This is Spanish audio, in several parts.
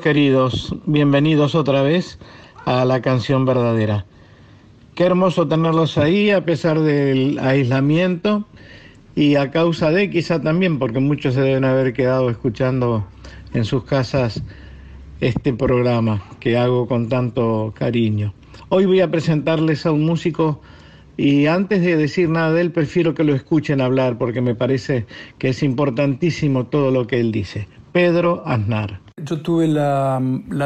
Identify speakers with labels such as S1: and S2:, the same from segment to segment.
S1: Queridos, bienvenidos otra vez a la canción verdadera. Qué hermoso tenerlos ahí a pesar del aislamiento y a causa de quizá también, porque muchos se deben haber quedado escuchando en sus casas este programa que hago con tanto cariño. Hoy voy a presentarles a un músico y antes de decir nada de él, prefiero que lo escuchen hablar porque me parece que es importantísimo todo lo que él dice. Pedro Aznar.
S2: Yo tuve la,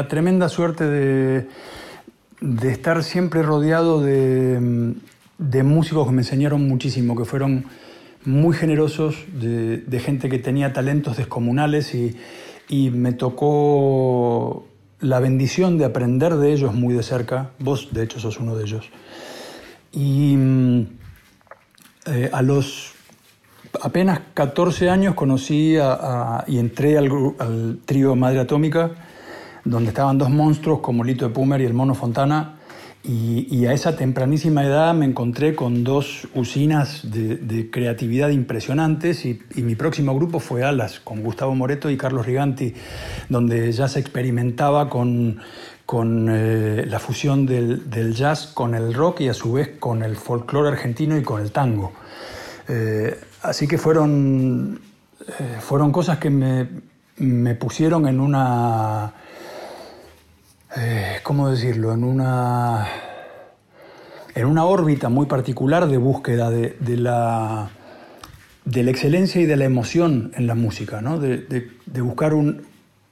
S2: tremenda suerte de, estar siempre rodeado de, músicos que me enseñaron muchísimo, que fueron muy generosos, de, gente que tenía talentos descomunales y, me tocó la bendición de aprender de ellos muy de cerca. Vos, de hecho, sos uno de ellos. Y eh, a los apenas 14 años conocí y entré al, trío Madre Atómica, donde estaban dos monstruos como Lito de Pumer y el Mono Fontana. Y, a esa tempranísima edad me encontré con dos usinas de, creatividad impresionantes y, mi próximo grupo fue Alas, con Gustavo Moreto y Carlos Riganti, donde ya se experimentaba con, con eh, la fusión del, jazz con el rock y a su vez con el folclore argentino y con el tango. Eh, así que fueron, eh, fueron cosas que me, pusieron en una eh, ¿cómo decirlo? En una, en una órbita muy particular de búsqueda de, la, de la excelencia y de la emoción en la música, ¿no? de, buscar un,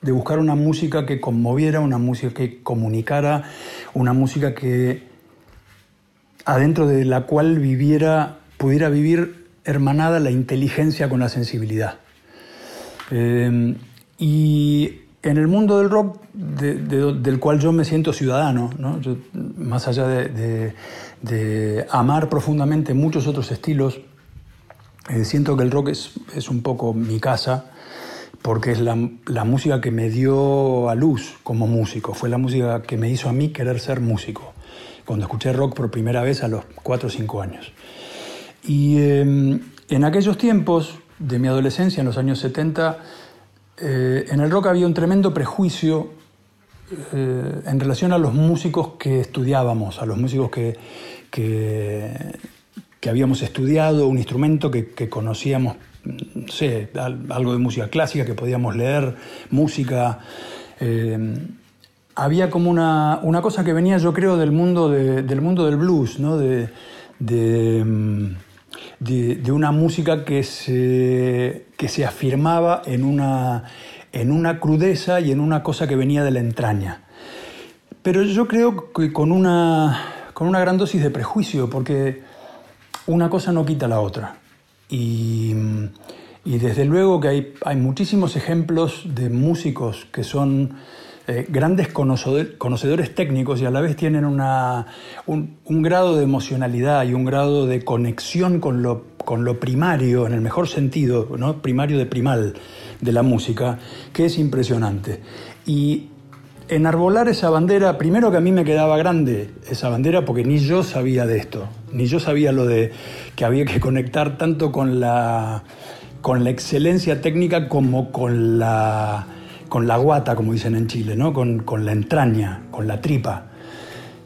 S2: de buscar una música que conmoviera, una música que comunicara, una música que adentro de la cual viviera, pudiera vivir hermanada la inteligencia con la sensibilidad. Eh, y en el mundo del rock, del cual yo me siento ciudadano, más allá de, amar profundamente muchos otros estilos, eh, siento que el rock es, un poco mi casa, porque es la, música que me dio a luz como músico, fue la música que me hizo a mí querer ser músico, cuando escuché rock por primera vez a los 4 o 5 años. Y em, en aquellos tiempos de mi adolescencia, en los años 70, eh, en el rock había un tremendo prejuicio eh, en relación a los músicos que estudiábamos, a los músicos que, que, habíamos estudiado, un instrumento que, conocíamos, no sé, algo de música clásica, que podíamos leer, música. Eh, había como una, cosa que venía, yo creo, del mundo, del, mundo del blues, ¿no? de, mm, de, una música que se, que se afirmaba en una, en una crudeza y en una cosa que venía de la entraña. Pero yo creo que con una, con una gran dosis de prejuicio, porque una cosa no quita la otra. Y, y desde luego que hay, hay muchísimos ejemplos de músicos que son eh, grandes conocedores técnicos y a la vez tienen una, un, grado de emocionalidad y un grado de conexión con lo, con lo primario, en el mejor sentido, ¿no? primario de primal de la música, que es impresionante. Y enarbolar esa bandera, primero que a mí me quedaba grande esa bandera porque ni yo sabía de esto, ni yo sabía lo de que había que conectar tanto con la, con la excelencia técnica como con la con la guata, como dicen en Chile, ¿no? con, la entraña, con la tripa.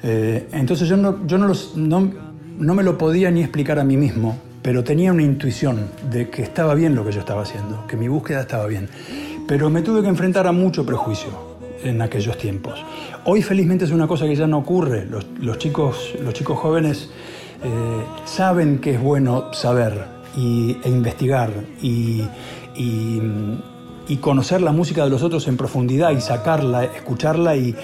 S2: Eh, entonces yo, no, yo no, no, me lo podía ni explicar a mí mismo, pero tenía una intuición de que estaba bien lo que yo estaba haciendo, que mi búsqueda estaba bien. Pero me tuve que enfrentar a mucho prejuicio en aquellos tiempos. Hoy felizmente es una cosa que ya no ocurre. Los, chicos, los chicos jóvenes eh, saben que es bueno saber y, e investigar y y conocer la música de los otros en profundidad y sacarla, escucharla y,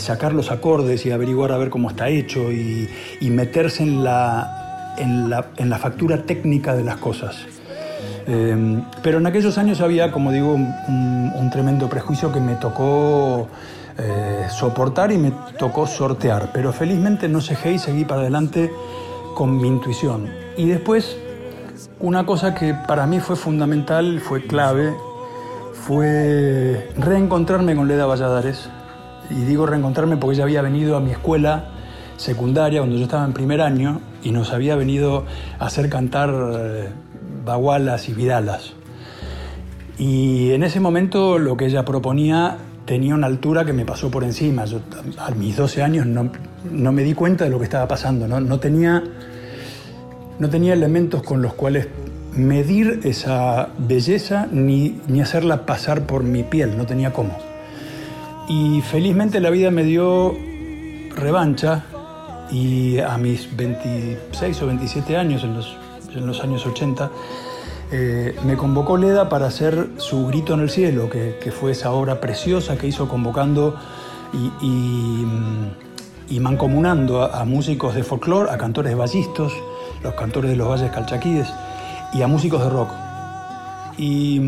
S2: sacar los acordes y averiguar a ver cómo está hecho y, meterse en la, en, la, factura técnica de las cosas. Em, pero en aquellos años había, como digo, un, tremendo prejuicio que me tocó eh, soportar y me tocó sortear. Pero felizmente no cejé y seguí para adelante con mi intuición. Y después, una cosa que para mí fue fundamental, fue clave, fue reencontrarme con Leda Valladares. Y digo reencontrarme porque ella había venido a mi escuela secundaria cuando yo estaba en primer año y nos había venido a hacer cantar eh, bagualas y vidalas. Y en ese momento lo que ella proponía tenía una altura que me pasó por encima. Yo a mis 12 años no, no me di cuenta de lo que estaba pasando, no, no, tenía, no tenía elementos con los cuales medir esa belleza ni, ni hacerla pasar por mi piel, no tenía cómo. Y felizmente la vida me dio revancha y a mis 26 o 27 años, en los, en los años 80, eh, me convocó Leda para hacer su Grito en el Cielo, que, que fue esa obra preciosa que hizo convocando y, y, y mancomunando a, músicos de folclore, a cantores de los cantores de los valles calchaquíes y a músicos de rock. Y,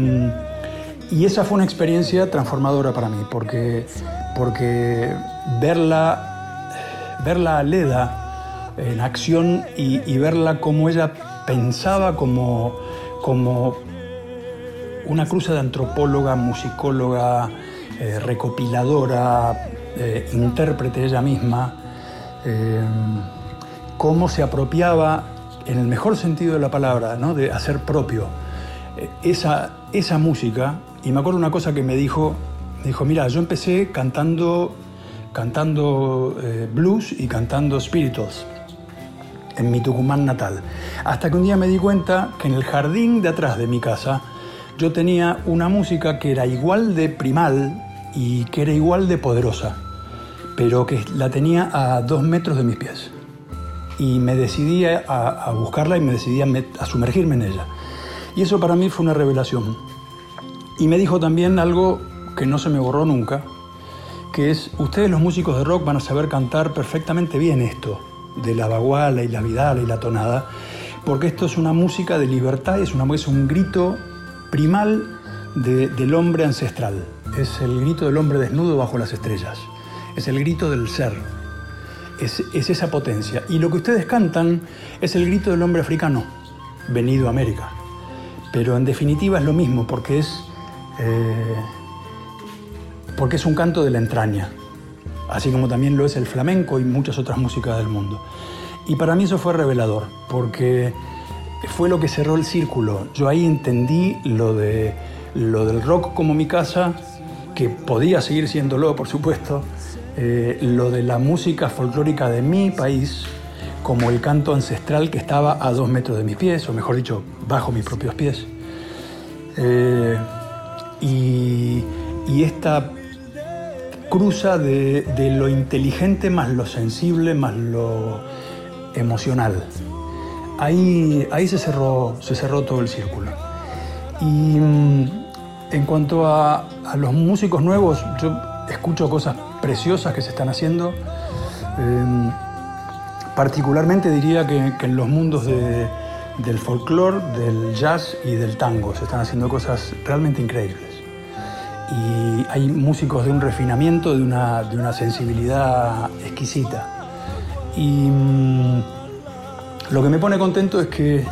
S2: y esa fue una experiencia transformadora para mí, porque, porque verla, verla a Leda en acción y, y verla como ella pensaba como, como una cruza de antropóloga, musicóloga, eh, recopiladora, eh, intérprete ella misma, eh, cómo se apropiaba, en el mejor sentido de la palabra, ¿no? de hacer propio esa, esa música. Y me acuerdo una cosa que me dijo, me dijo, mira, yo empecé cantando, cantando blues y cantando spirituals en mi Tucumán natal. Hasta que un día me di cuenta que en el jardín de atrás de mi casa yo tenía una música que era igual de primal y que era igual de poderosa, pero que la tenía a dos metros de mis pies. Y me decidí a, buscarla y me decidí a, sumergirme en ella. Y eso para mí fue una revelación. Y me dijo también algo que no se me borró nunca, que es, ustedes los músicos de rock van a saber cantar perfectamente bien esto, de la baguala y la vidala y la tonada, porque esto es una música de libertad, es, una, es un grito primal de, del hombre ancestral, es el grito del hombre desnudo bajo las estrellas, es el grito del ser, es, es esa potencia. Y lo que ustedes cantan es el grito del hombre africano, venido a América, pero en definitiva es lo mismo, porque es, eh, porque es un canto de la entraña, así como también lo es el flamenco y muchas otras músicas del mundo. Y para mí eso fue revelador, porque fue lo que cerró el círculo. Yo ahí entendí lo, de, lo del rock como mi casa, que podía seguir siéndolo, por supuesto, eh, lo de la música folclórica de mi país, como el canto ancestral que estaba a dos metros de mis pies, o mejor dicho, bajo mis propios pies. Eh, y, esta cruza de, de, lo inteligente más lo sensible más lo emocional. Ahí, ahí se, cerró, se cerró todo el círculo. Y mm, en cuanto a, a, los músicos nuevos, yo escucho cosas preciosas que se están haciendo. Eh, particularmente diría que, en los mundos de, del folclore, del jazz y del tango se están haciendo cosas realmente increíbles y hay músicos de un refinamiento, de una, de una sensibilidad exquisita. Y mmm, lo que me pone contento es que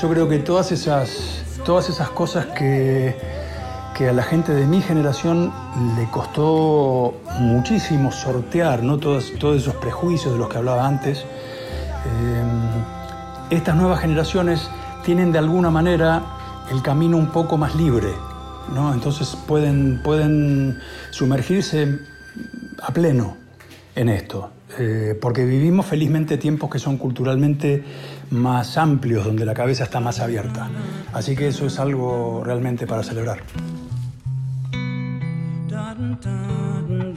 S2: yo creo que todas esas, todas esas cosas que, que a la gente de mi generación le costó muchísimo sortear, ¿no? todos, todos esos prejuicios de los que hablaba antes, eh, estas nuevas generaciones tienen de alguna manera el camino un poco más libre, ¿no? Entonces pueden, pueden sumergirse a pleno en esto, eh, porque vivimos felizmente tiempos que son culturalmente más amplios, donde la cabeza está más abierta. Así que eso es algo realmente para celebrar.
S3: dun, dun, dun.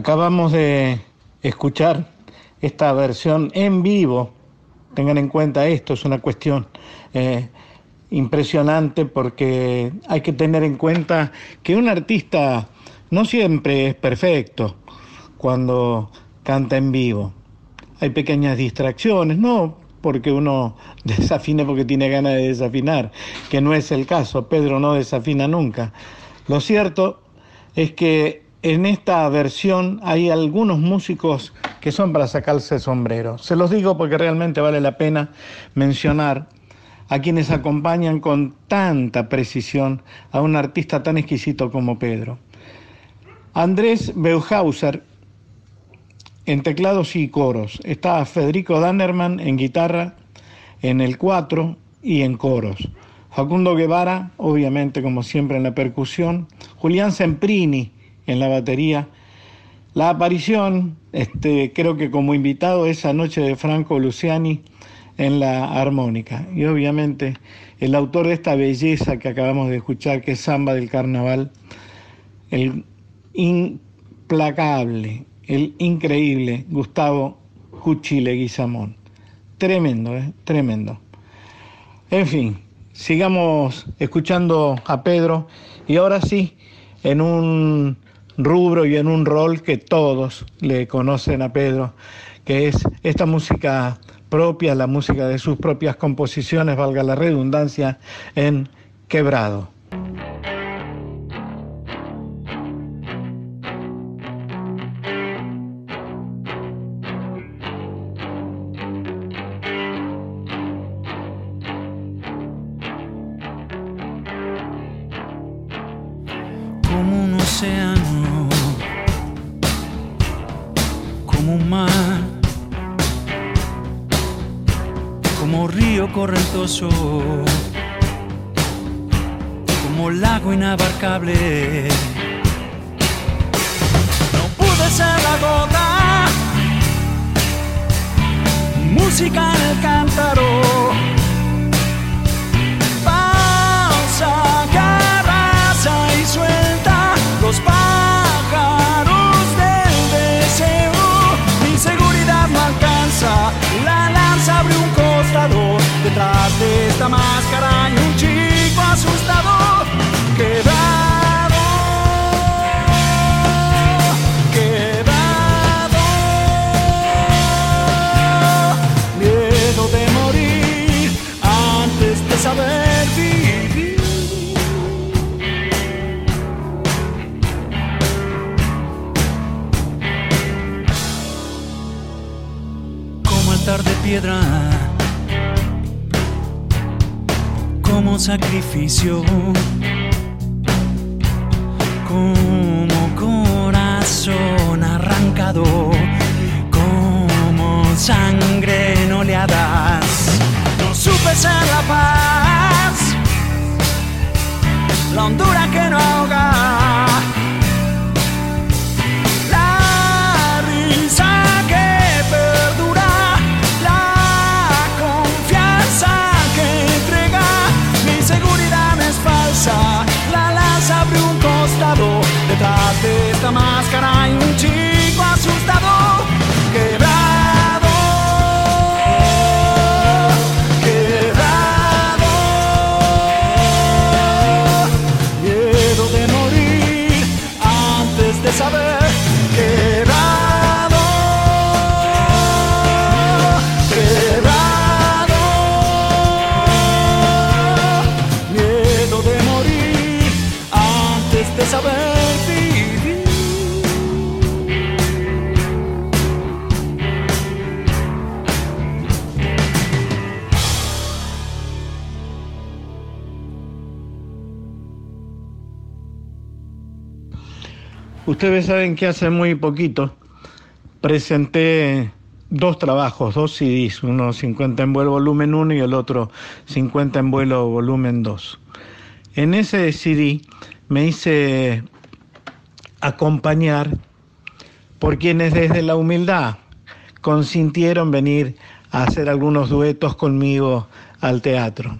S1: Acabamos de escuchar esta versión en vivo. Tengan en cuenta esto, es una cuestión eh, impresionante porque hay que tener en cuenta que un artista no siempre es perfecto cuando canta en vivo. Hay pequeñas distracciones, no porque uno desafine porque tiene ganas de desafinar, que no es el caso. Pedro no desafina nunca. Lo cierto es que en esta versión hay algunos músicos que son para sacarse el sombrero. Se los digo porque realmente vale la pena mencionar a quienes acompañan con tanta precisión a un artista tan exquisito como Pedro. Andrés Beuhauser en teclados y coros. Está Federico Dannerman en guitarra, en el 4 y en coros. Facundo Guevara, obviamente como siempre en la percusión. Julián Semprini en la batería. La aparición, este, creo que como invitado esa noche de Franco Luciani en la armónica. Y obviamente el autor de esta belleza que acabamos de escuchar, que es Samba del Carnaval, el implacable, el increíble Gustavo Cuchi Leguizamón. tremendo, ¿eh? tremendo. En fin, sigamos escuchando a Pedro y ahora sí, en un rubro y en un rol que todos le conocen a Pedro, que es esta música propia, la música de sus propias composiciones, valga la redundancia, en quebrado.
S3: Sacrificio,
S1: Ustedes saben que hace muy poquito presenté dos trabajos, dos CDs, uno 50 en vuelo volumen 1 y el otro 50 en vuelo volumen 2. En ese CD me hice acompañar por quienes desde la humildad consintieron venir a hacer algunos duetos conmigo al teatro.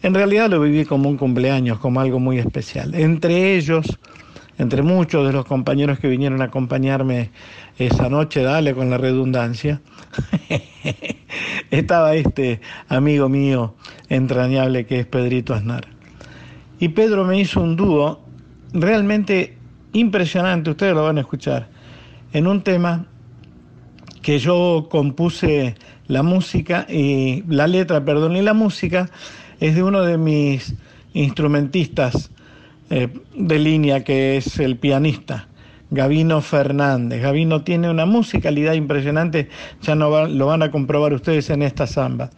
S1: En realidad lo viví como un cumpleaños, como algo muy especial. Entre ellos, entre muchos de los compañeros que vinieron a acompañarme esa noche, dale con la redundancia, estaba este amigo mío entrañable que es Pedrito Aznar. Y Pedro me hizo un dúo realmente impresionante, ustedes lo van a escuchar, en un tema que yo compuse la música y la letra, perdón, y la música es de uno de mis instrumentistas eh, de línea que es el pianista. Gavino Fernández. Gavino tiene una musicalidad impresionante, ya no lo van a comprobar ustedes en esta samba.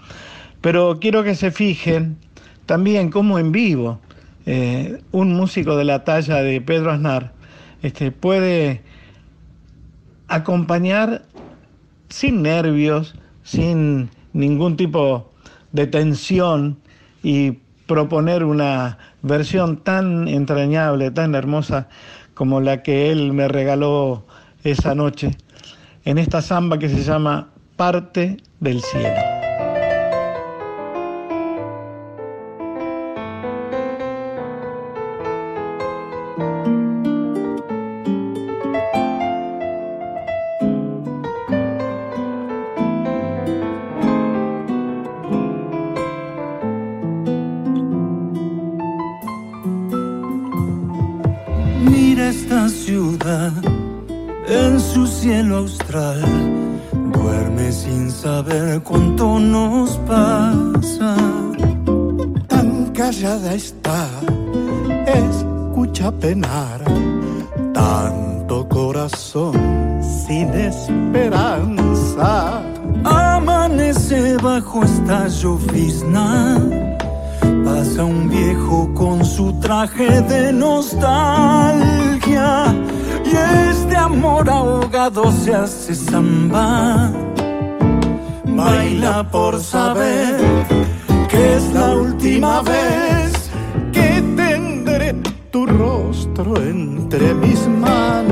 S1: Pero quiero que se fijen también cómo en vivo eh, un músico de la talla de Pedro Aznar este, puede acompañar sin nervios, sin ningún tipo de tensión y proponer una versión tan entrañable, tan hermosa como la que él me regaló esa noche en esta samba que se llama Parte del Cielo.
S3: Cielo austral duerme sin saber cuánto nos pasa.
S4: Tan callada está, escucha penar tanto corazón sin esperanza.
S3: Amanece bajo esta llovizna. Pasa un viejo con su traje de nostalgia. Y este amor ahogado se hace samba. Baila por saber que es la última vez
S4: que tendré tu rostro entre mis manos.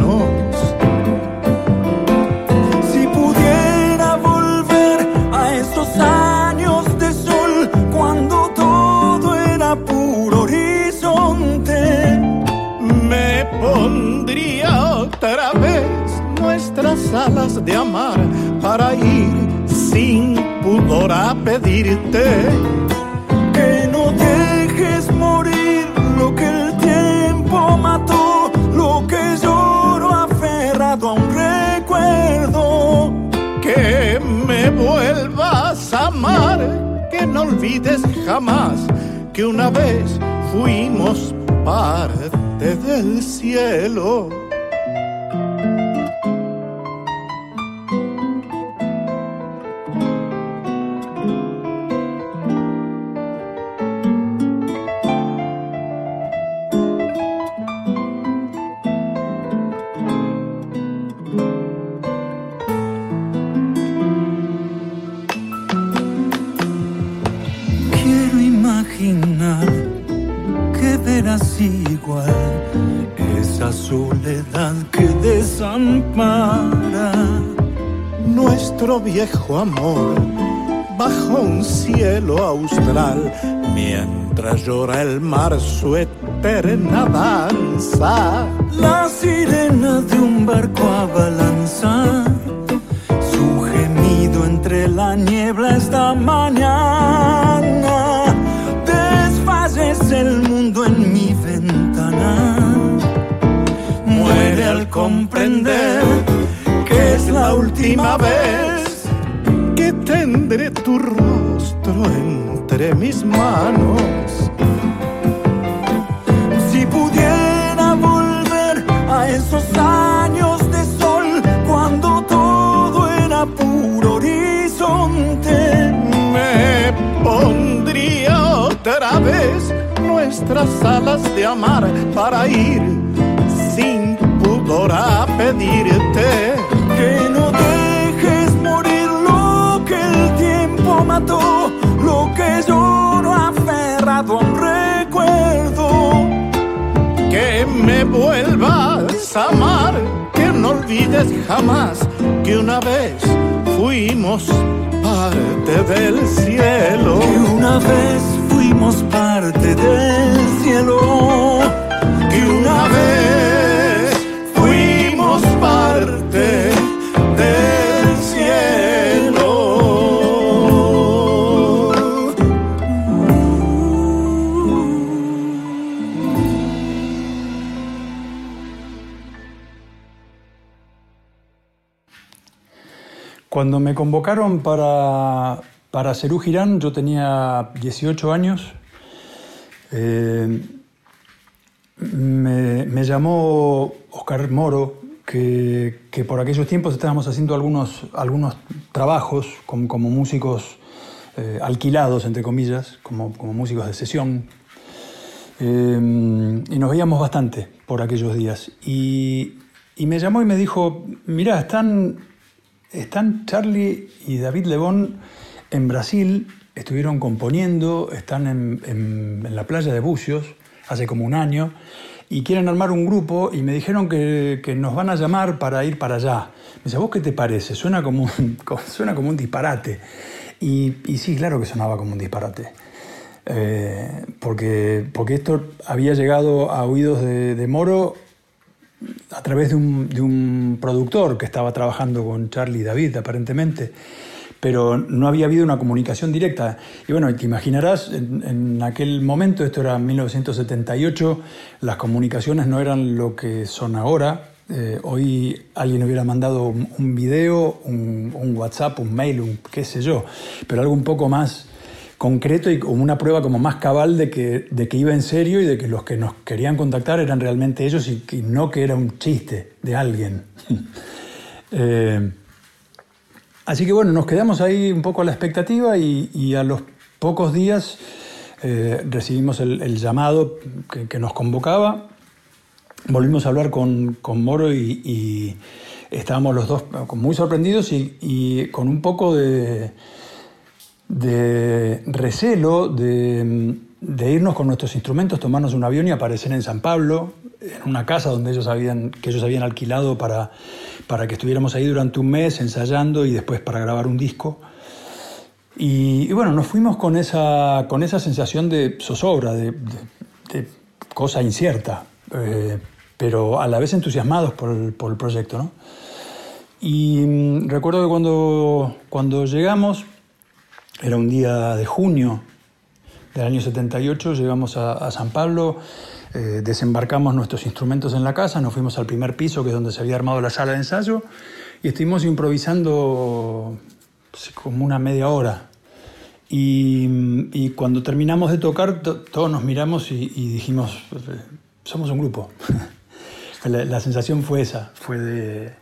S3: De
S4: amar para ir sin pudor a pedirte
S3: que no dejes morir lo que el tiempo mató, lo que lloro aferrado a un recuerdo.
S4: que me vuelvas a amar, que no olvides jamás que una vez fuimos parte del cielo.
S3: Soledad que desampara.
S4: Nuestro viejo amor bajo un cielo austral, mientras llora el mar su eterna danza.
S3: La sirena de un barco a balanzar, su gemido entre la niebla esta mañana. Desfallece el mundo en mi Comprender que es la última vez
S4: que tendré tu rostro entre mis manos.
S3: Si pudiera volver a esos años de sol cuando todo era puro horizonte,
S4: Me pondría otra vez nuestras alas de amar para ir pudor a pedirte
S3: que no dejes morir lo que el tiempo mató, lo que lloro aferrado a un recuerdo.
S4: que me vuelvas a amar, que no olvides jamás que una vez fuimos parte del cielo.
S3: Que una vez fuimos parte del cielo.
S4: que una vez
S2: Cuando me convocaron para, para Cerú Girán, yo tenía 18 años. Eh, me, me llamó Oscar Moro, que, que por aquellos tiempos estábamos haciendo algunos, algunos trabajos como, como músicos eh, alquilados, entre comillas, como, como músicos de sesión. Eh, y nos veíamos bastante por aquellos días. Y, y me llamó y me dijo, mira, están, están Charlie y David Lebón en Brasil, estuvieron componiendo, están en, la playa de Bucios hace como un año y quieren armar un grupo y me dijeron que, nos van a llamar para ir para allá. Me dice, ¿vos qué te parece? Suena como un, suena como un disparate. Y, sí, claro que sonaba como un disparate. Eh, porque, porque esto había llegado a oídos de Moro a través de un, de un productor que estaba trabajando con Charlie David, aparentemente, pero no había habido una comunicación directa. Y bueno, te imaginarás, en, en aquel momento, esto era 1978, las comunicaciones no eran lo que son ahora, Eh, hoy alguien hubiera mandado un, video, un, WhatsApp, un mail, un qué sé yo, pero algo un poco más concreto y como una prueba como más cabal de que, de que iba en serio y de que los que nos querían contactar eran realmente ellos y, no que era un chiste de alguien. Eh, así que bueno, nos quedamos ahí un poco a la expectativa y, a los pocos días eh, recibimos el, llamado que, nos convocaba. Volvimos a hablar con, Moro y, estábamos los dos muy sorprendidos y con un poco de de recelo de, irnos con nuestros instrumentos, tomarnos un avión y aparecer en San Pablo, en una casa donde ellos habían, que ellos habían alquilado para, para que estuviéramos ahí durante un mes ensayando y después para grabar un disco. Y, bueno, nos fuimos con esa, con esa sensación de zozobra, de, cosa incierta, eh, pero a la vez entusiasmados por el, por el proyecto. ¿no? Y mm, recuerdo que cuando, cuando llegamos, era un día de junio del año 78, llegamos a, San Pablo, eh, desembarcamos nuestros instrumentos en la casa, nos fuimos al primer piso, que es donde se había armado la sala de ensayo, y estuvimos improvisando como una media hora. Y, cuando terminamos de tocar, todos nos miramos y, dijimos, somos un grupo. la, sensación fue esa, fue de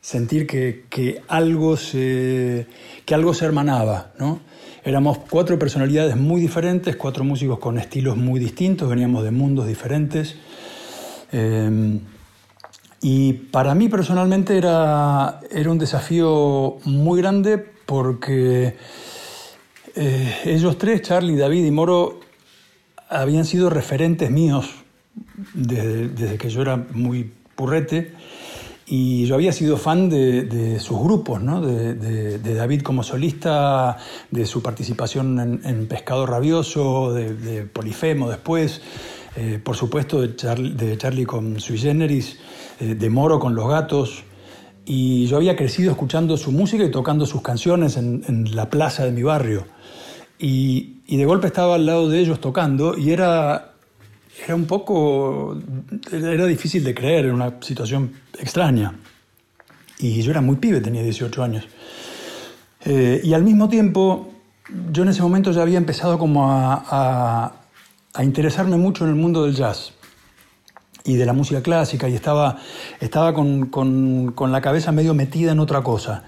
S2: sentir que, que, algo, se, que algo se hermanaba, ¿no? Éramos cuatro personalidades muy diferentes, cuatro músicos con estilos muy distintos, veníamos de mundos diferentes. Em, y para mí personalmente era, era un desafío muy grande porque eh, ellos tres, Charlie, David y Moro, habían sido referentes míos desde, desde que yo era muy purrete y yo había sido fan de, sus grupos, ¿no? de, David como solista, de su participación en, Pescado Rabioso, de, Polifemo después, eh, por supuesto de, Charlie con Sui Generis, eh, de Moro con Los Gatos. Y yo había crecido escuchando su música y tocando sus canciones en, la plaza de mi barrio. Y de golpe estaba al lado de ellos tocando y era era un poco, era difícil de creer, era una situación extraña. Y yo era muy pibe, tenía 18 años. Eh, y al mismo tiempo, yo en ese momento ya había empezado como a, a, interesarme mucho en el mundo del jazz y de la música clásica y estaba, estaba con, con, la cabeza medio metida en otra cosa.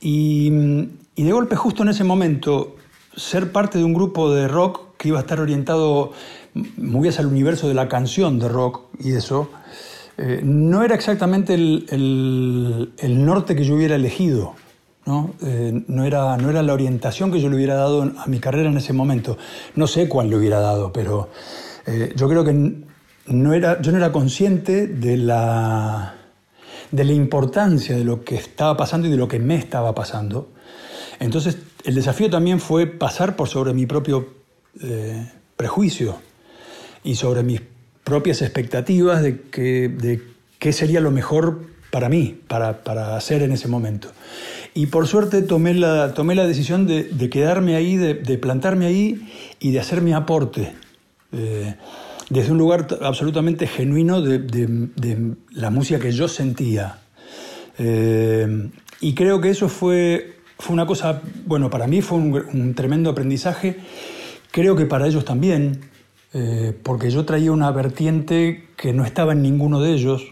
S2: Y de golpe, justo en ese momento, ser parte de un grupo de rock que iba a estar orientado muy hacia el universo de la canción de rock y eso, eh, no era exactamente el, norte que yo hubiera elegido. ¿no? Eh, no, era, no era la orientación que yo le hubiera dado a mi carrera en ese momento. No sé cuál le hubiera dado, pero eh, yo creo que no era, yo no era consciente de la, de la importancia de lo que estaba pasando y de lo que me estaba pasando. Entonces, el desafío también fue pasar por sobre mi propio prejuicio y sobre mis propias expectativas de, que, de qué sería lo mejor para mí, para, para, hacer en ese momento. Y por suerte tomé la, tomé la decisión de, de quedarme ahí, de, de, plantarme ahí y de hacer mi aporte. Eh, desde un lugar absolutamente genuino de, la música que yo sentía. Eh, y creo que eso fue, fue una cosa, bueno, para mí fue un, un tremendo aprendizaje, creo que para ellos también, eh, porque yo traía una vertiente que no estaba en ninguno de ellos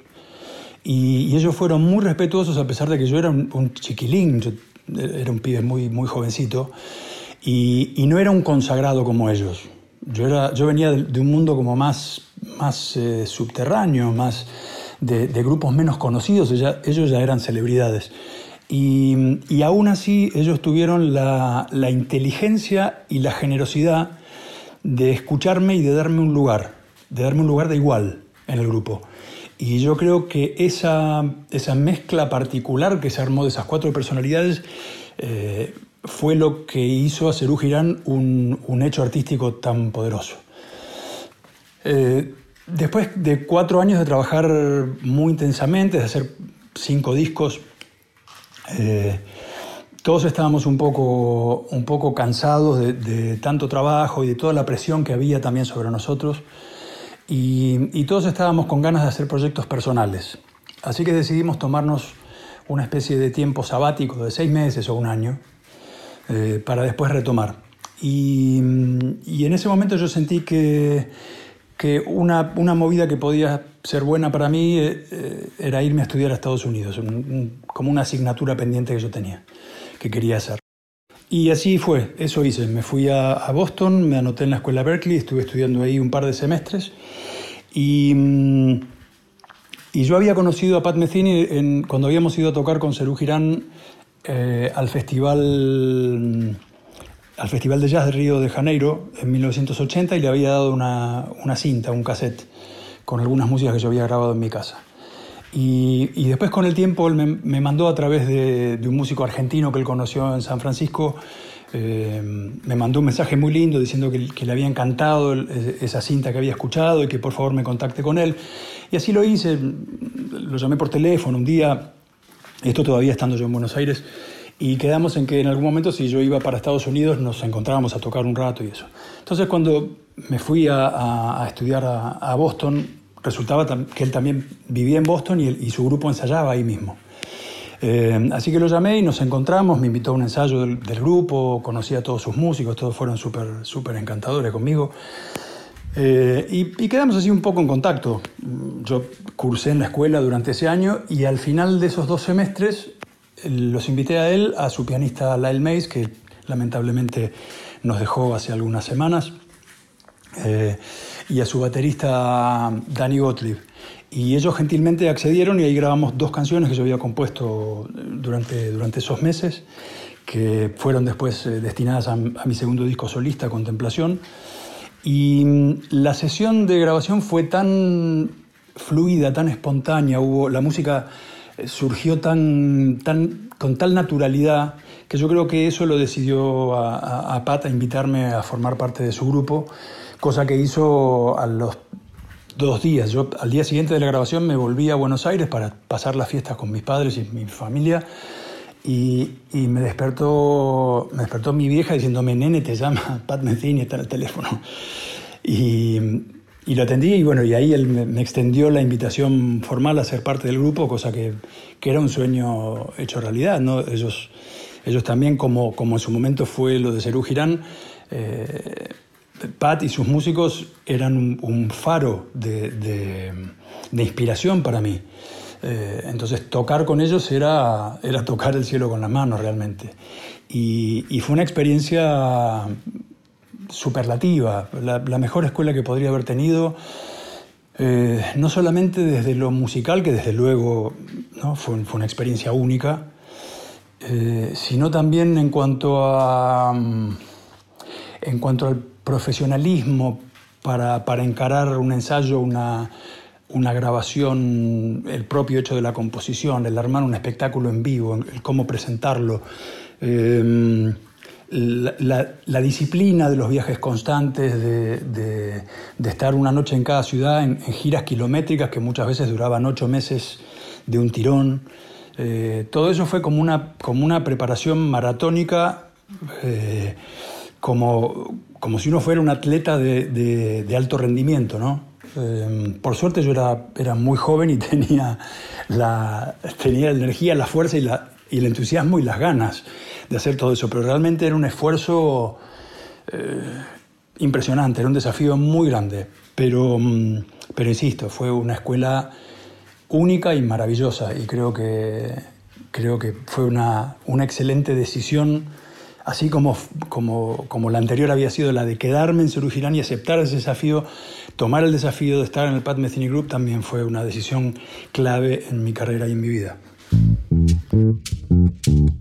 S2: y, ellos fueron muy respetuosos a pesar de que yo era un, chiquilín, yo era un pibe muy, muy jovencito y, no era un consagrado como ellos. Yo, era, yo venía de, un mundo como más, más eh, subterráneo, más de, grupos menos conocidos, ellos ya eran celebridades. Y, aún así ellos tuvieron la, la inteligencia y la generosidad de escucharme y de darme un lugar, de darme un lugar de igual en el grupo. Y yo creo que esa, esa mezcla particular que se armó de esas cuatro personalidades eh, fue lo que hizo a Cerú Girán un, un, hecho artístico tan poderoso. Eh, después de cuatro años de trabajar muy intensamente, de hacer cinco discos, eh, todos estábamos un poco, un poco cansados de, tanto trabajo y de toda la presión que había también sobre nosotros y, todos estábamos con ganas de hacer proyectos personales. Así que decidimos tomarnos una especie de tiempo sabático de seis meses o un año eh, para después retomar. Y, en ese momento yo sentí que, que una, una, movida que podía ser buena para mí eh, eh, era irme a estudiar a Estados Unidos, como una asignatura pendiente que yo tenía, que quería hacer. Y así fue, eso hice. Me fui a, Boston, me anoté en la escuela Berkeley, estuve estudiando ahí un par de semestres y... Mm, y yo había conocido a Pat Metheny en, cuando habíamos ido a tocar con Serú Girán eh, al festival al Festival de Jazz de Río de Janeiro en 1980 y le había dado una, una cinta, un cassette, con algunas músicas que yo había grabado en mi casa. Y, después con el tiempo él me, mandó a través de, un músico argentino que él conoció en San Francisco, eh, me mandó un mensaje muy lindo diciendo que, que, le había encantado esa cinta que había escuchado y que por favor me contacte con él. Y así lo hice, lo llamé por teléfono un día, esto todavía estando yo en Buenos Aires, y quedamos en que en algún momento si yo iba para Estados Unidos nos encontrábamos a tocar un rato y eso. Entonces cuando me fui a, estudiar a, Boston, resultaba que él también vivía en Boston y, su grupo ensayaba ahí mismo. Eh, así que lo llamé y nos encontramos, me invitó a un ensayo del, grupo, conocí a todos sus músicos, todos fueron súper super encantadores conmigo. Eh, y, quedamos así un poco en contacto. Yo cursé en la escuela durante ese año y al final de esos dos semestres los invité a él, a su pianista Lyle Mays, que lamentablemente nos dejó hace algunas semanas, eh, y a su baterista Danny Gottlieb. Y ellos gentilmente accedieron y ahí grabamos dos canciones que yo había compuesto durante, durante esos meses, que fueron después eh, destinadas a, a, mi segundo disco solista, Contemplación. Y mm, la sesión de grabación fue tan fluida, tan espontánea, hubo, la música surgió tan, tan, con tal naturalidad que yo creo que eso lo decidió a, a, a Pat a invitarme a formar parte de su grupo, cosa que hizo a los dos días. Yo al día siguiente de la grabación me volví a Buenos Aires para pasar las fiestas con mis padres y mi familia. Y, y me, despertó, me despertó mi vieja diciéndome, nene, te llama Pat Metheny, está en el teléfono. Y, y, lo atendí y bueno, y ahí él me, extendió la invitación formal a ser parte del grupo, cosa que, que era un sueño hecho realidad. ¿no? Ellos, ellos también, como, como en su momento fue lo de Serú Girán, eh, Pat y sus músicos eran un, un faro de, de, de, inspiración para mí. Eh, entonces tocar con ellos era, era tocar el cielo con las manos realmente. Y, y fue una experiencia superlativa, la, mejor escuela que podría haber tenido, eh, no solamente desde lo musical, que desde luego ¿no? fue, fue, una experiencia única, eh, sino también en cuanto a... En cuanto al profesionalismo para, para encarar un ensayo, una, una, grabación, el propio hecho de la composición, el armar un espectáculo en vivo, el cómo presentarlo, eh, la, disciplina de los viajes constantes, de, estar una noche en cada ciudad en, giras kilométricas que muchas veces duraban ocho meses de un tirón. Eh, todo eso fue como una, como una preparación maratónica, eh, como, como si uno fuera un atleta de alto rendimiento, ¿no? Eh, por suerte yo era, era, muy joven y tenía la, tenía la energía, la fuerza y, la, y, el entusiasmo y las ganas de hacer todo eso, pero realmente era un esfuerzo eh, impresionante, era un desafío muy grande, pero, mm, pero insisto, fue una escuela única y maravillosa. Y creo que, creo que fue una, una excelente decisión así como, como, como, la anterior había sido la de quedarme en Cerugirán y aceptar ese desafío, tomar el desafío de estar en el Pat Metheny Group también fue una decisión clave en mi carrera y en mi vida. Mm-hmm.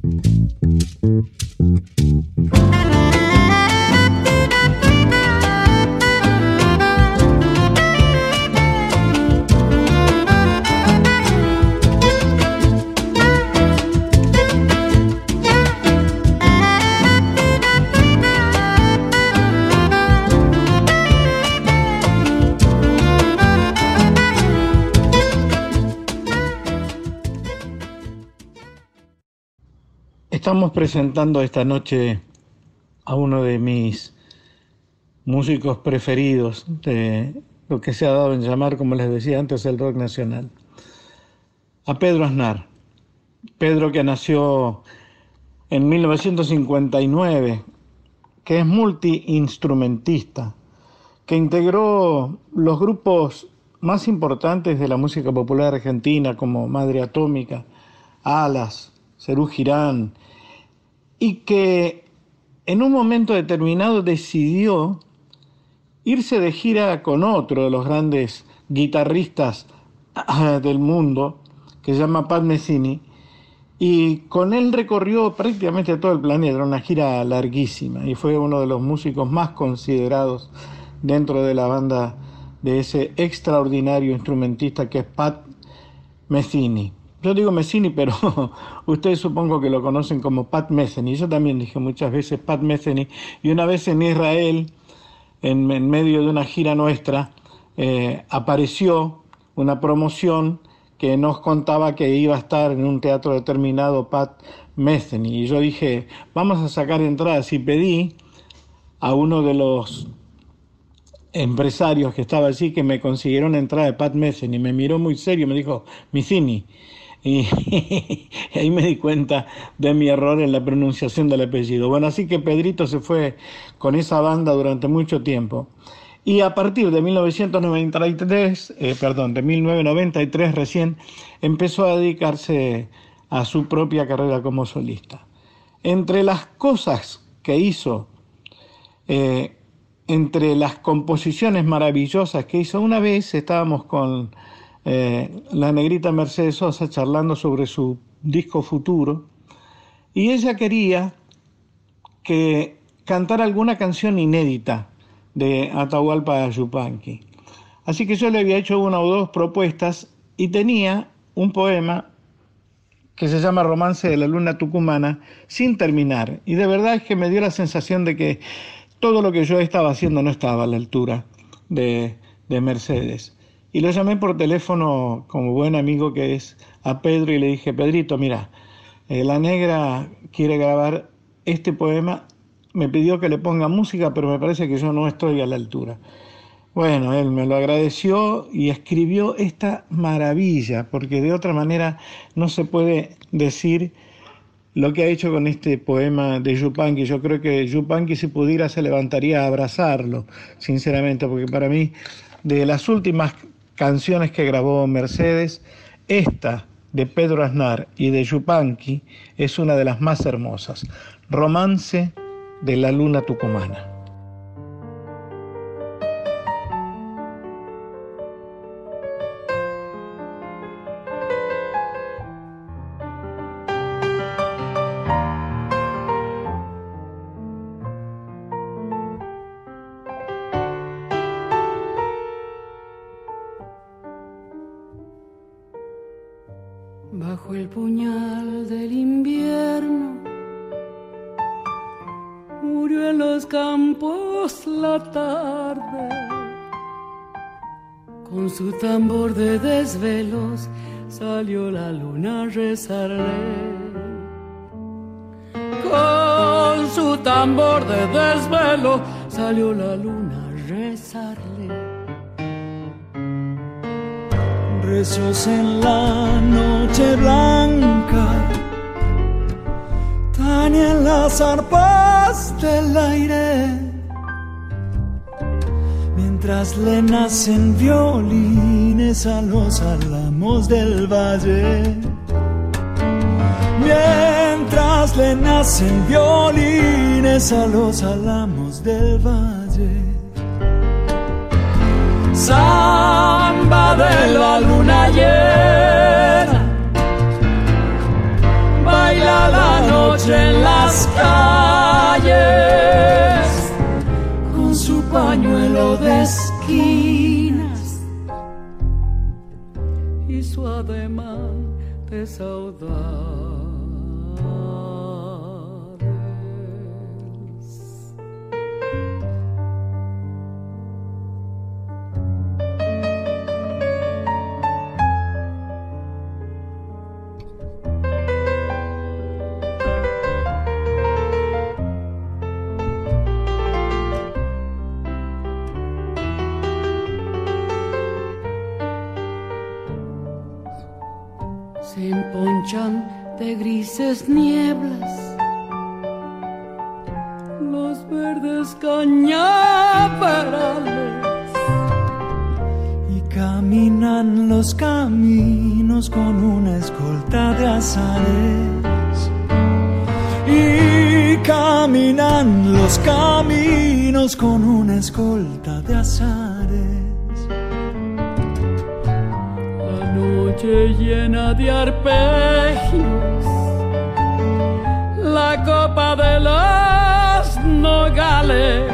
S1: Estamos presentando esta noche a uno de mis músicos preferidos de lo que se ha dado en llamar, como les decía antes, el rock nacional. a Pedro Aznar. Pedro que nació en 1959, que es multiinstrumentista, que integró los grupos más importantes de la música popular argentina como Madre Atómica, Alas, Cerú Girán, y que en un momento determinado decidió irse de gira con otro de los grandes guitarristas del mundo, que se llama Pat Messini, y con él recorrió prácticamente todo el planeta, era una gira larguísima, y fue uno de los músicos más considerados dentro de la banda de ese extraordinario instrumentista que es Pat Messini. Yo digo Messini, pero ustedes supongo que lo conocen como Pat Metheny. Yo también dije muchas veces Pat Metheny. Y una vez en Israel, en, medio de una gira nuestra, eh, apareció una promoción que nos contaba que iba a estar en un teatro determinado Pat Metheny. Y yo dije, vamos a sacar entradas. Y pedí a uno de los empresarios que estaba allí que me consiguieron entrada de Pat Metheny. Me miró muy serio, me dijo, Micini. Y, ahí me di cuenta de mi error en la pronunciación del apellido. Bueno, así que Pedrito se fue con esa banda durante mucho tiempo. Y a partir de 1993, eh, perdón, de 1993 recién, empezó a dedicarse a su propia carrera como solista. Entre las cosas que hizo, eh, entre las composiciones maravillosas que hizo, una vez estábamos con eh, la negrita Mercedes Sosa charlando sobre su disco futuro y ella quería que cantara alguna canción inédita de Atahualpa Yupanqui. Así que yo le había hecho una o dos propuestas y tenía un poema que se llama Romance de la Luna Tucumana sin terminar. Y de verdad es que me dio la sensación de que todo lo que yo estaba haciendo no estaba a la altura de, de Mercedes. Y lo llamé por teléfono, como buen amigo que es, a Pedro y le dije, Pedrito, mira, eh, la negra quiere grabar este poema, me pidió que le ponga música, pero me parece que yo no estoy a la altura. Bueno, él me lo agradeció y escribió esta maravilla, porque de otra manera no se puede decir lo que ha hecho con este poema de Yupanqui. Yo creo que Yupanqui si pudiera se levantaría a abrazarlo, sinceramente, porque para mí de las últimas canciones que grabó Mercedes, esta de Pedro Aznar y de Yupanqui es una de las más hermosas, Romance de la Luna Tucumana.
S5: Salió la luna a rezarle.
S3: Rezos en la noche blanca, tan en las arpas del aire mientras le nacen violines a los álamos del valle. Mientras le nacen violines a los álamos del valle. Samba de la luna llena, baila la noche en las calles pañuelo de esquinas
S5: y su ademán de saudade. De grises nieblas, los verdes cañaverales
S3: Caminan los caminos con una escolta de azares. Y caminan los caminos con una escolta de azares.
S5: La noche llena de la copa de los nogales,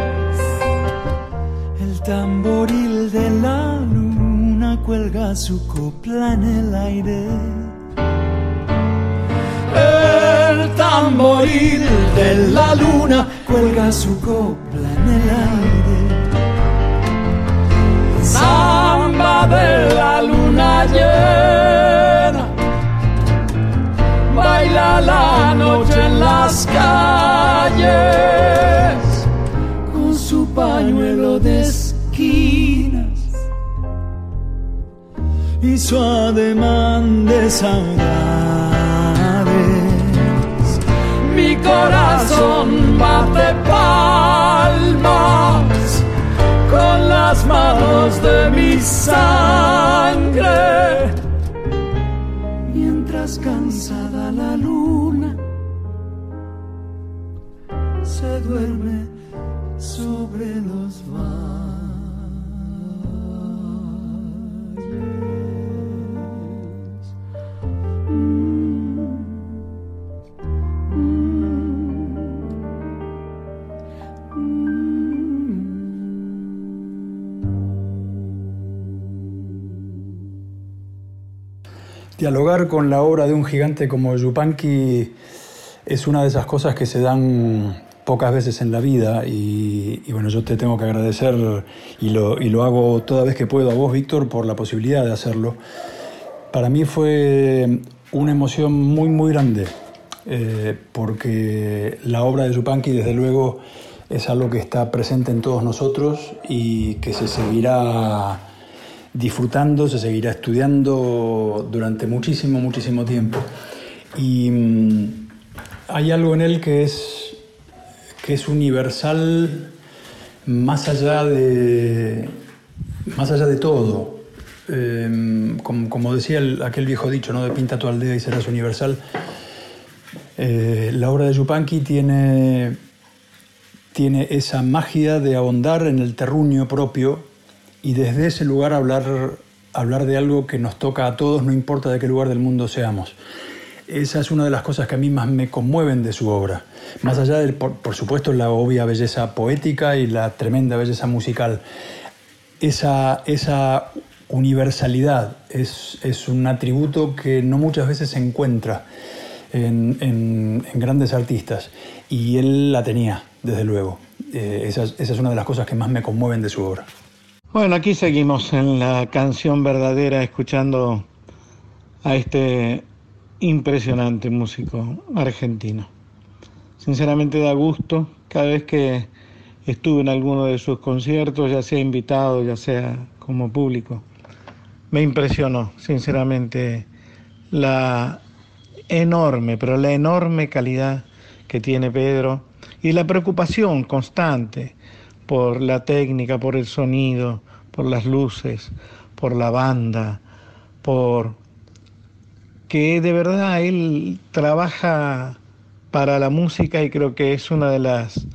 S3: el tamboril de la cuelga su copla en el aire. El tamboril de la luna cuelga su copla en el aire.
S5: Samba de la luna de esquina
S3: y su ademán de saudades.
S5: Mi corazón bate palmas con las manos de mi sangre.
S2: Dialogar con la obra de un gigante como Yupanqui es una de esas cosas que se dan pocas veces en la vida y, bueno, yo te tengo que agradecer y lo, hago toda vez que puedo a vos, Víctor, por la posibilidad de hacerlo. Para mí fue una emoción muy, muy grande, eh, porque la obra de Yupanqui, desde luego, es algo que está presente en todos nosotros y que se seguirá disfrutando, se seguirá estudiando durante muchísimo, muchísimo tiempo. Y mm, hay algo en él que es, que es universal más allá de, más allá de todo. Em, como, decía aquel viejo dicho, ¿no? de pinta tu aldea y serás universal. Eh, la obra de Yupanqui tiene, tiene esa magia de ahondar en el terruño propio y desde ese lugar hablar, hablar de algo que nos toca a todos, no importa de qué lugar del mundo seamos. Esa es una de las cosas que a mí más me conmueven de su obra. Más allá de, por, supuesto, la obvia belleza poética y la tremenda belleza musical. Esa, esa universalidad es, es, un atributo que no muchas veces se encuentra en, en, grandes artistas. Y él la tenía, desde luego. Eh, esa, esa es una de las cosas que más me conmueven de su obra.
S1: Bueno, aquí seguimos en la canción verdadera escuchando a este impresionante músico argentino. Sinceramente da gusto cada vez que estuve en alguno de sus conciertos, ya sea invitado, ya sea como público. Me impresionó, sinceramente, la enorme, pero la enorme calidad que tiene Pedro y la preocupación constante por la técnica, por el sonido, por las luces, por la banda, por que de verdad él trabaja para la música y creo que es una de las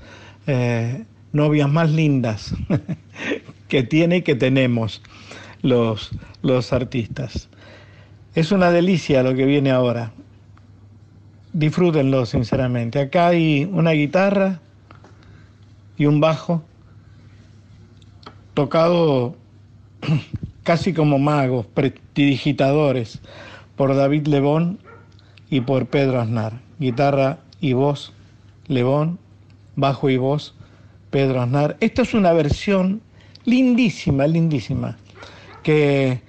S1: eh, novias más lindas que tiene y que tenemos los, los artistas. Es una delicia lo que viene ahora. Disfrútenlo sinceramente. Acá hay una guitarra y un bajo tocado casi como magos, prestidigitadores, por David Lebón y por Pedro Aznar. Guitarra y voz, Lebón, bajo y voz, Pedro Aznar. Esta es una versión lindísima, lindísima, que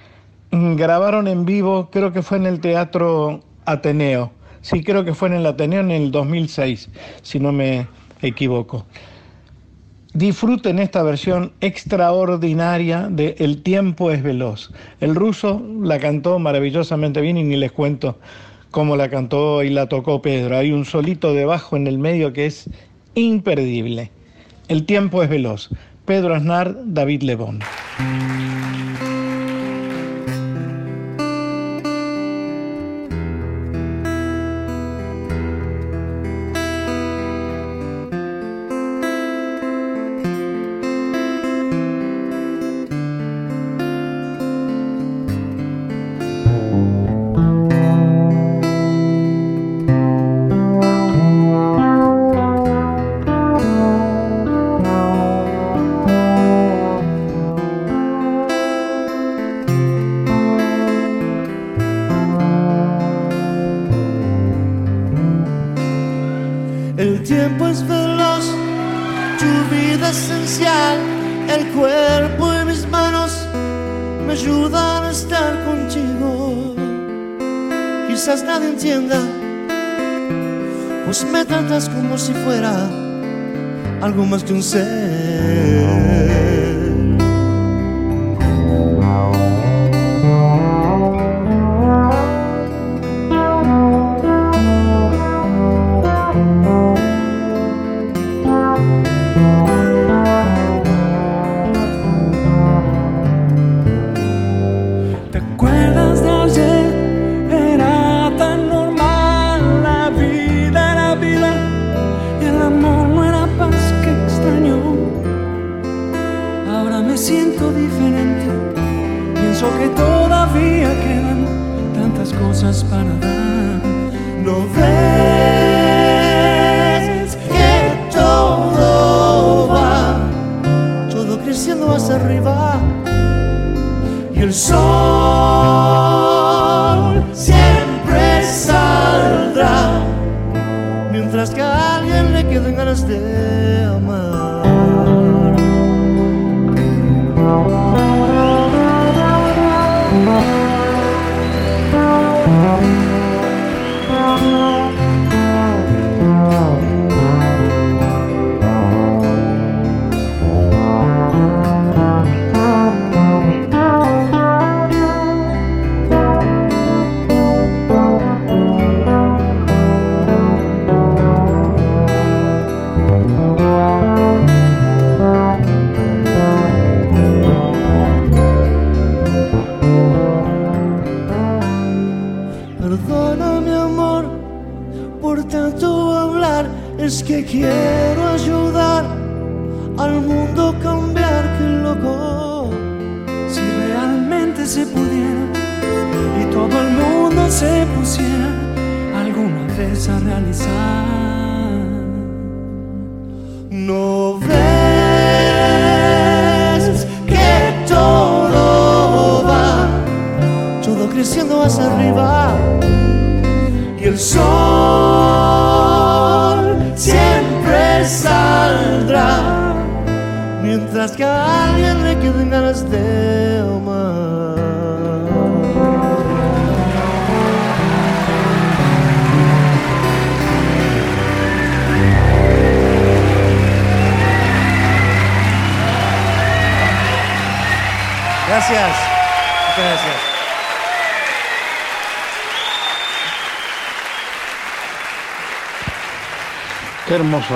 S1: grabaron en vivo, creo que fue en el Teatro Ateneo. Sí, creo que fue en el Ateneo en el 2006, si no me equivoco. Disfruten esta versión extraordinaria de El tiempo es veloz. El ruso la cantó maravillosamente bien y ni les cuento como la cantó y la tocó Pedro. Hay un solito de bajo en el medio que es imperdible. El tiempo es veloz. Pedro Aznar, David Lebón.
S6: Algo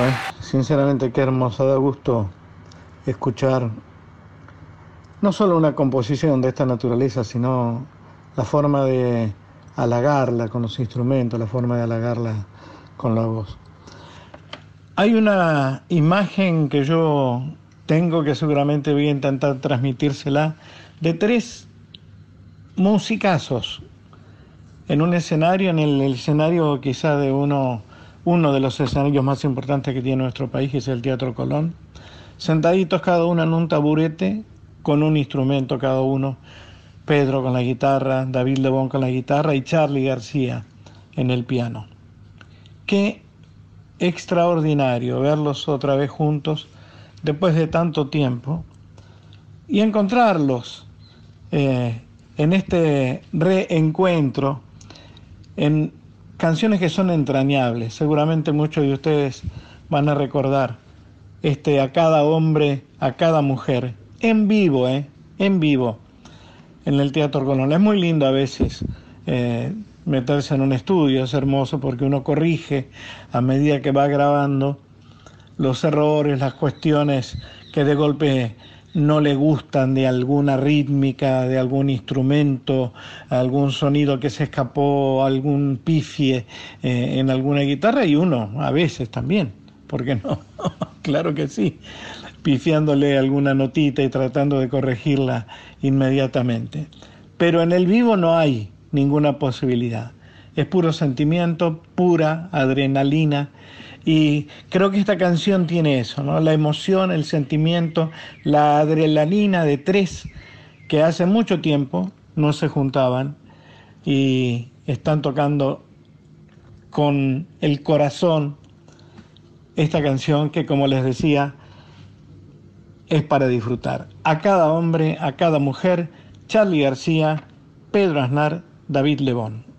S1: ¿eh? sinceramente qué hermoso, da gusto escuchar no solo una composición de esta naturaleza, sino la forma de halagarla con los instrumentos, la forma de halagarla con la voz. Hay una imagen que yo tengo que seguramente voy a intentar transmitírsela de tres musicazos en un escenario, en el escenario quizá de uno uno de los escenarios más importantes que tiene nuestro país, que es el Teatro Colón, sentaditos cada uno en un taburete con un instrumento cada uno, Pedro con la guitarra, David Lebón con la guitarra y Charlie García en el piano. Qué extraordinario verlos otra vez juntos después de tanto tiempo y encontrarlos eh, en este reencuentro en canciones que son entrañables. Seguramente muchos de ustedes van a recordar este a cada hombre, a cada mujer, en vivo, ¿eh? en vivo, en el Teatro Colón. Es muy lindo a veces eh,
S3: meterse en un estudio, es hermoso porque uno corrige a medida que va grabando los errores, las cuestiones que de golpe no le gustan de alguna rítmica, de algún instrumento, algún sonido que se escapó, algún pifie eh, en alguna guitarra y uno a veces también, ¿por qué no? claro que sí, pifiándole alguna notita y tratando de corregirla inmediatamente. Pero en el vivo no hay ninguna posibilidad. Es puro sentimiento, pura adrenalina y creo que esta canción tiene eso, ¿no? La emoción, el sentimiento, la adrenalina de tres que hace mucho tiempo no se juntaban y están tocando con el corazón esta canción que como les decía es para disfrutar. A cada hombre, a cada mujer, Charlie García, Pedro Aznar, David Lebón.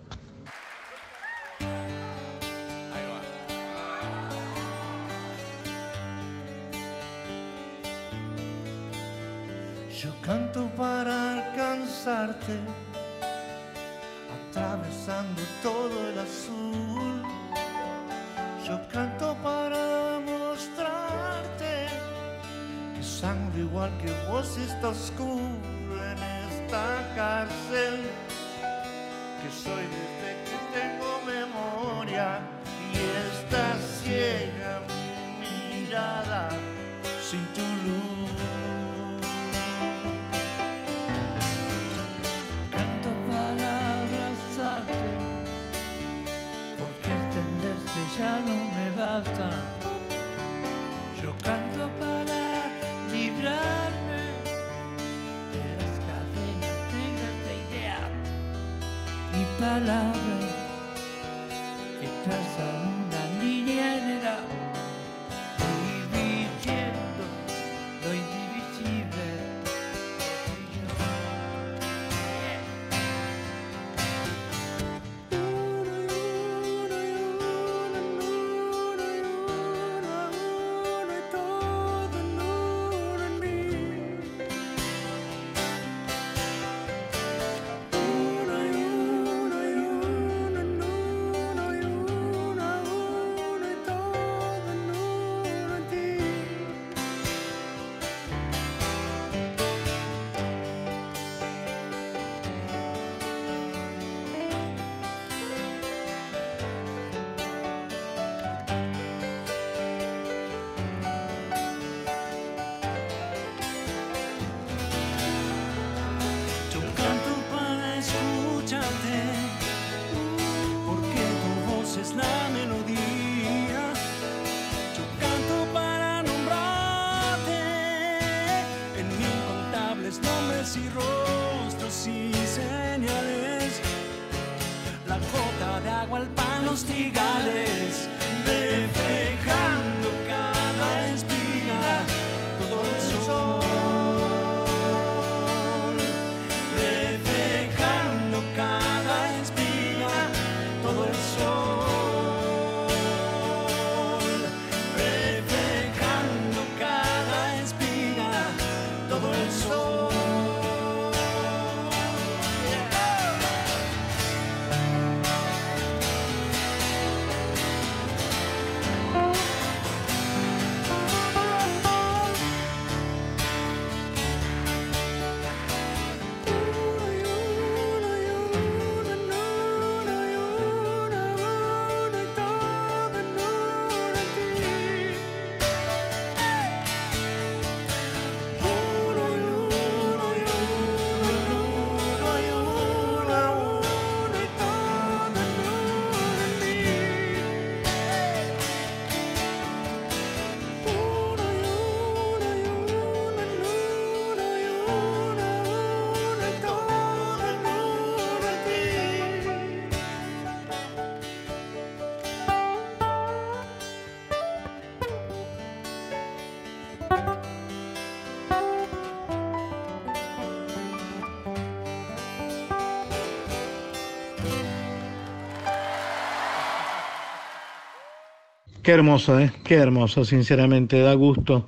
S3: Qué hermoso, ¿eh? Qué hermoso, sinceramente. Da gusto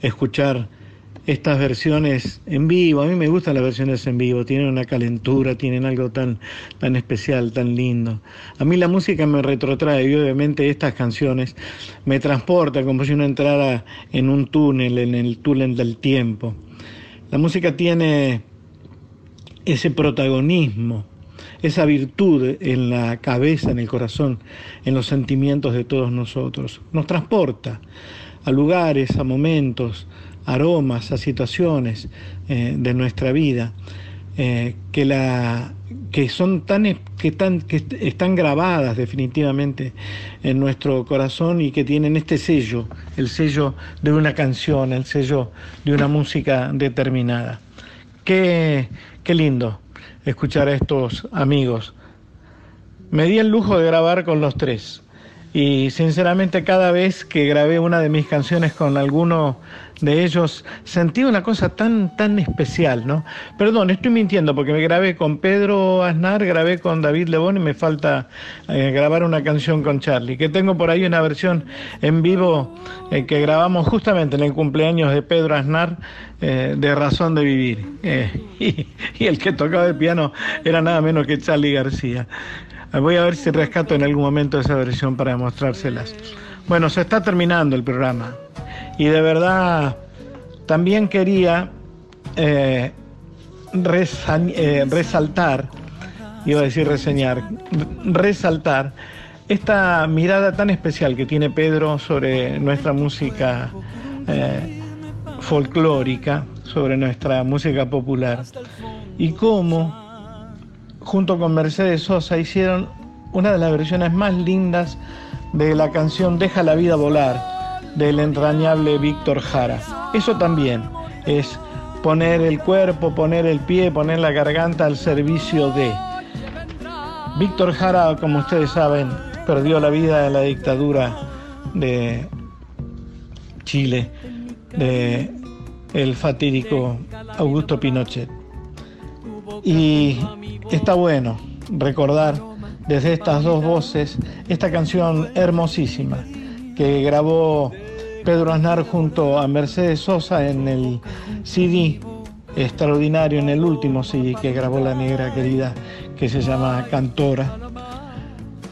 S3: escuchar
S1: estas versiones en vivo. A mí me gustan las versiones en vivo, tienen una calentura, tienen algo tan, tan especial, tan lindo. A mí la música me retrotrae y obviamente estas canciones me transportan como si uno entrara en un túnel, en el túnel del tiempo. La música tiene ese protagonismo, esa virtud en la cabeza, en el corazón, en los sentimientos de todos nosotros. Nos transporta a lugares, a momentos, aromas, a situaciones eh, de nuestra vida eh, que, la, que son tan, que, que están grabadas definitivamente en nuestro corazón y que tienen este sello, el sello de una canción, el sello de una música determinada. Qué, qué lindo escuchar a estos amigos. Me di el lujo de grabar con los tres y sinceramente cada vez que grabé una de mis canciones con alguno de ellos sentí una cosa tan tan especial, ¿no? Perdón, estoy mintiendo porque me grabé con Pedro Aznar, grabé con David Lebón y me falta eh, grabar una canción con Charlie, que tengo por ahí una versión en vivo eh, que grabamos justamente en el cumpleaños de Pedro Aznar eh, de Razón de Vivir. Y, y el que tocaba el piano era nada menos que Charlie García. Voy a ver si rescato en algún momento esa versión para mostrárselas. Bueno, se está terminando el programa y de verdad también quería eh, eh, resaltar, iba a decir reseñar, resaltar esta mirada tan especial que tiene Pedro sobre nuestra música eh, folclórica, sobre nuestra música popular y cómo junto con Mercedes Sosa, hicieron una de las versiones más lindas de la canción Deja la vida volar del entrañable Víctor Jara. Eso también es poner el cuerpo, poner el pie, poner la garganta al servicio de. Víctor Jara, como ustedes saben, perdió la vida en la dictadura de Chile, de el fatídico Augusto Pinochet. Y está bueno recordar desde estas dos voces esta canción hermosísima que grabó Pedro Aznar junto a Mercedes Sosa en el CD extraordinario, en el último CD que grabó la negra querida que se llama Cantora.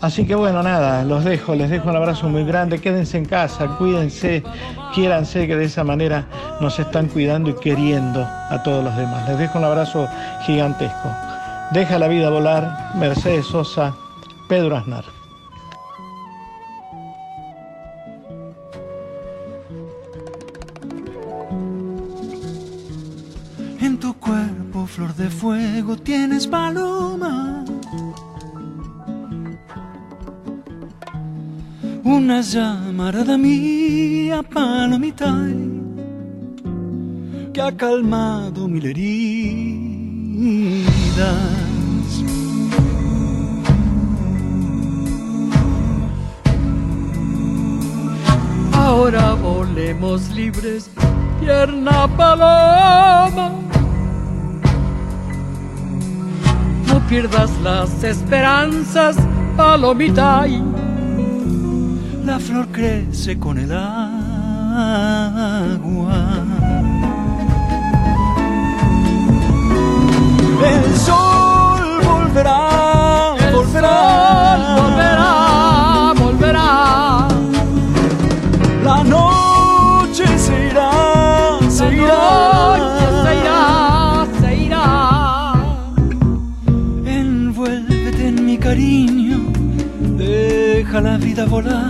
S1: Así que bueno, nada, los dejo, les dejo un abrazo muy grande, quédense en casa, cuídense, quiéranse que de esa manera nos están cuidando y queriendo a todos los demás. Les dejo un abrazo gigantesco. Deja la vida volar, Mercedes Sosa, Pedro Aznar.
S3: En tu cuerpo, flor de fuego, tienes paloma una llamarada mía palomita que ha calmado mil heridas.
S5: Ahora volemos libres, tierna paloma. No pierdas las esperanzas, palomita
S3: la flor crece con el agua. El sol volverá, volverá,
S5: volverá, volverá.
S3: La noche se irá, se irá,
S5: se irá, se irá.
S3: Envuélvete en mi cariño, deja la vida volar